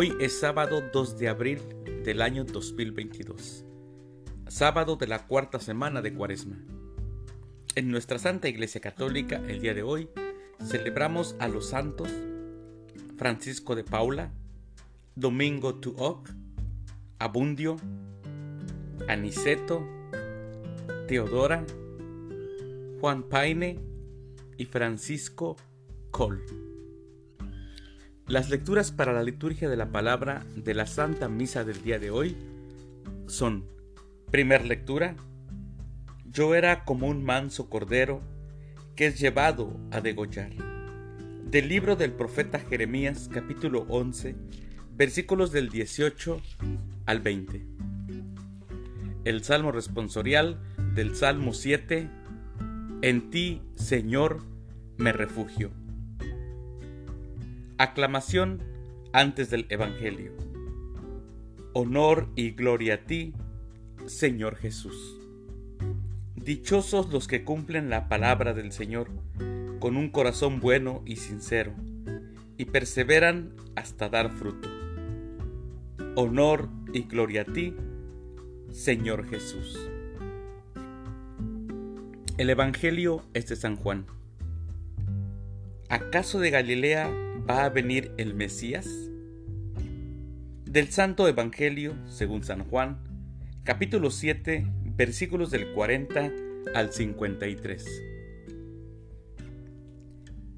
Hoy es sábado 2 de abril del año 2022, sábado de la cuarta semana de Cuaresma. En nuestra Santa Iglesia Católica, el día de hoy, celebramos a los santos Francisco de Paula, Domingo Tuoc, Abundio, Aniceto, Teodora, Juan Paine y Francisco Col. Las lecturas para la liturgia de la palabra de la Santa Misa del día de hoy son, primer lectura, yo era como un manso cordero que es llevado a degollar. Del libro del profeta Jeremías capítulo 11, versículos del 18 al 20. El Salmo responsorial del Salmo 7, En ti, Señor, me refugio. Aclamación antes del Evangelio. Honor y gloria a ti, Señor Jesús. Dichosos los que cumplen la palabra del Señor con un corazón bueno y sincero, y perseveran hasta dar fruto. Honor y gloria a ti, Señor Jesús. El Evangelio es de San Juan. ¿Acaso de Galilea va a venir el Mesías? Del Santo Evangelio, según San Juan, capítulo 7, versículos del 40 al 53.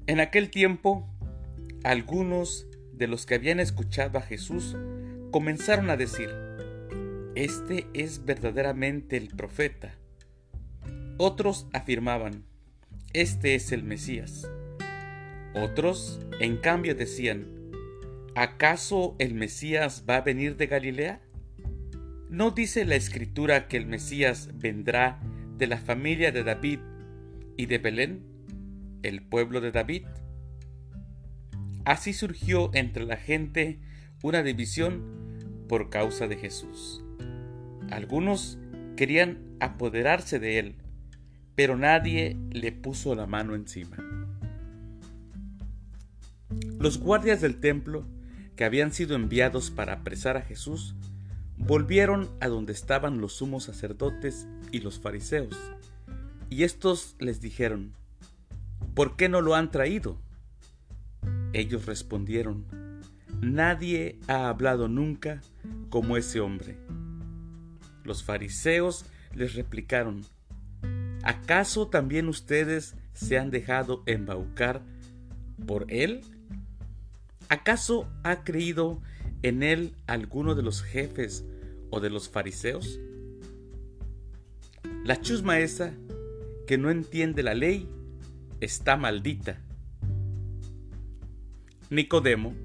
En aquel tiempo, algunos de los que habían escuchado a Jesús comenzaron a decir, Este es verdaderamente el profeta. Otros afirmaban, Este es el Mesías. Otros, en cambio, decían, ¿acaso el Mesías va a venir de Galilea? ¿No dice la escritura que el Mesías vendrá de la familia de David y de Belén, el pueblo de David? Así surgió entre la gente una división por causa de Jesús. Algunos querían apoderarse de él, pero nadie le puso la mano encima. Los guardias del templo, que habían sido enviados para apresar a Jesús, volvieron a donde estaban los sumos sacerdotes y los fariseos, y estos les dijeron, ¿por qué no lo han traído? Ellos respondieron, Nadie ha hablado nunca como ese hombre. Los fariseos les replicaron, ¿acaso también ustedes se han dejado embaucar por él? ¿Acaso ha creído en él alguno de los jefes o de los fariseos? La chusma esa, que no entiende la ley, está maldita. Nicodemo,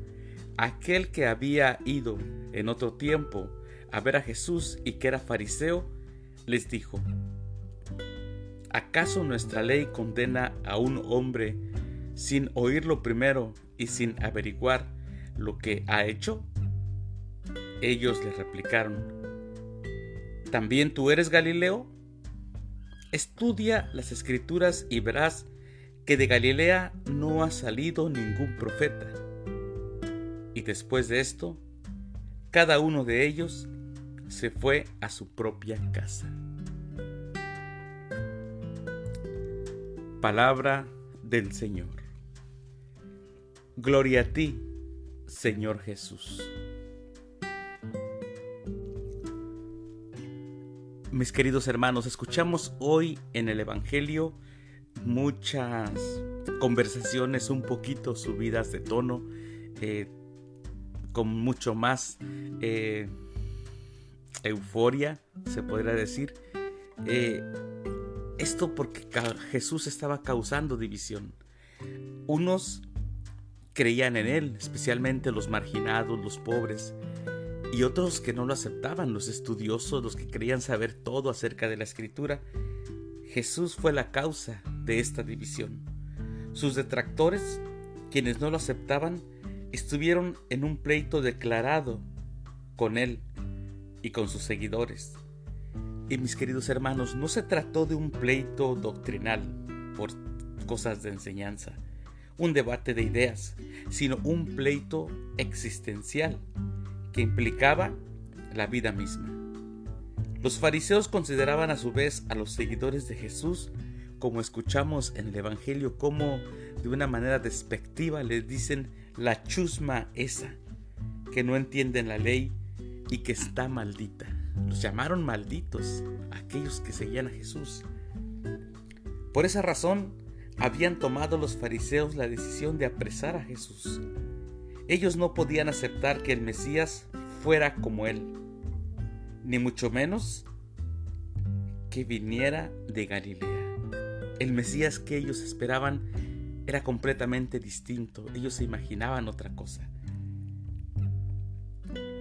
aquel que había ido en otro tiempo a ver a Jesús y que era fariseo, les dijo, ¿acaso nuestra ley condena a un hombre sin oírlo primero y sin averiguar lo que ha hecho? Ellos le replicaron, ¿también tú eres Galileo? Estudia las escrituras y verás que de Galilea no ha salido ningún profeta. Y después de esto, cada uno de ellos se fue a su propia casa. Palabra del Señor. Gloria a ti, Señor Jesús. Mis queridos hermanos, escuchamos hoy en el Evangelio muchas conversaciones un poquito subidas de tono, eh, con mucho más eh, euforia, se podría decir. Eh, esto porque Jesús estaba causando división. Unos creían en él, especialmente los marginados, los pobres, y otros que no lo aceptaban, los estudiosos, los que querían saber todo acerca de la escritura. Jesús fue la causa de esta división. Sus detractores, quienes no lo aceptaban, estuvieron en un pleito declarado con él y con sus seguidores. Y mis queridos hermanos, no se trató de un pleito doctrinal por cosas de enseñanza un debate de ideas, sino un pleito existencial que implicaba la vida misma. Los fariseos consideraban a su vez a los seguidores de Jesús, como escuchamos en el Evangelio, como de una manera despectiva les dicen la chusma esa, que no entienden la ley y que está maldita. Los llamaron malditos aquellos que seguían a Jesús. Por esa razón, habían tomado los fariseos la decisión de apresar a Jesús. Ellos no podían aceptar que el Mesías fuera como él, ni mucho menos que viniera de Galilea. El Mesías que ellos esperaban era completamente distinto, ellos se imaginaban otra cosa.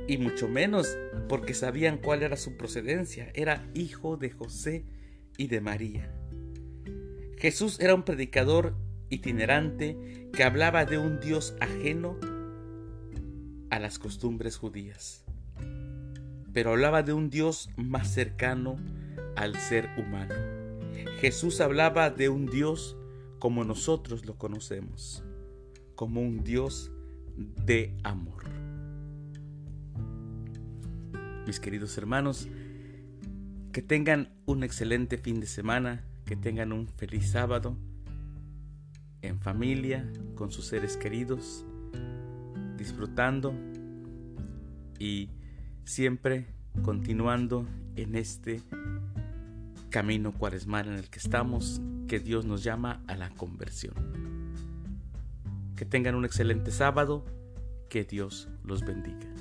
Y mucho menos porque sabían cuál era su procedencia, era hijo de José y de María. Jesús era un predicador itinerante que hablaba de un Dios ajeno a las costumbres judías, pero hablaba de un Dios más cercano al ser humano. Jesús hablaba de un Dios como nosotros lo conocemos, como un Dios de amor. Mis queridos hermanos, que tengan un excelente fin de semana que tengan un feliz sábado en familia, con sus seres queridos, disfrutando y siempre continuando en este camino cuaresmal en el que estamos, que Dios nos llama a la conversión. Que tengan un excelente sábado, que Dios los bendiga.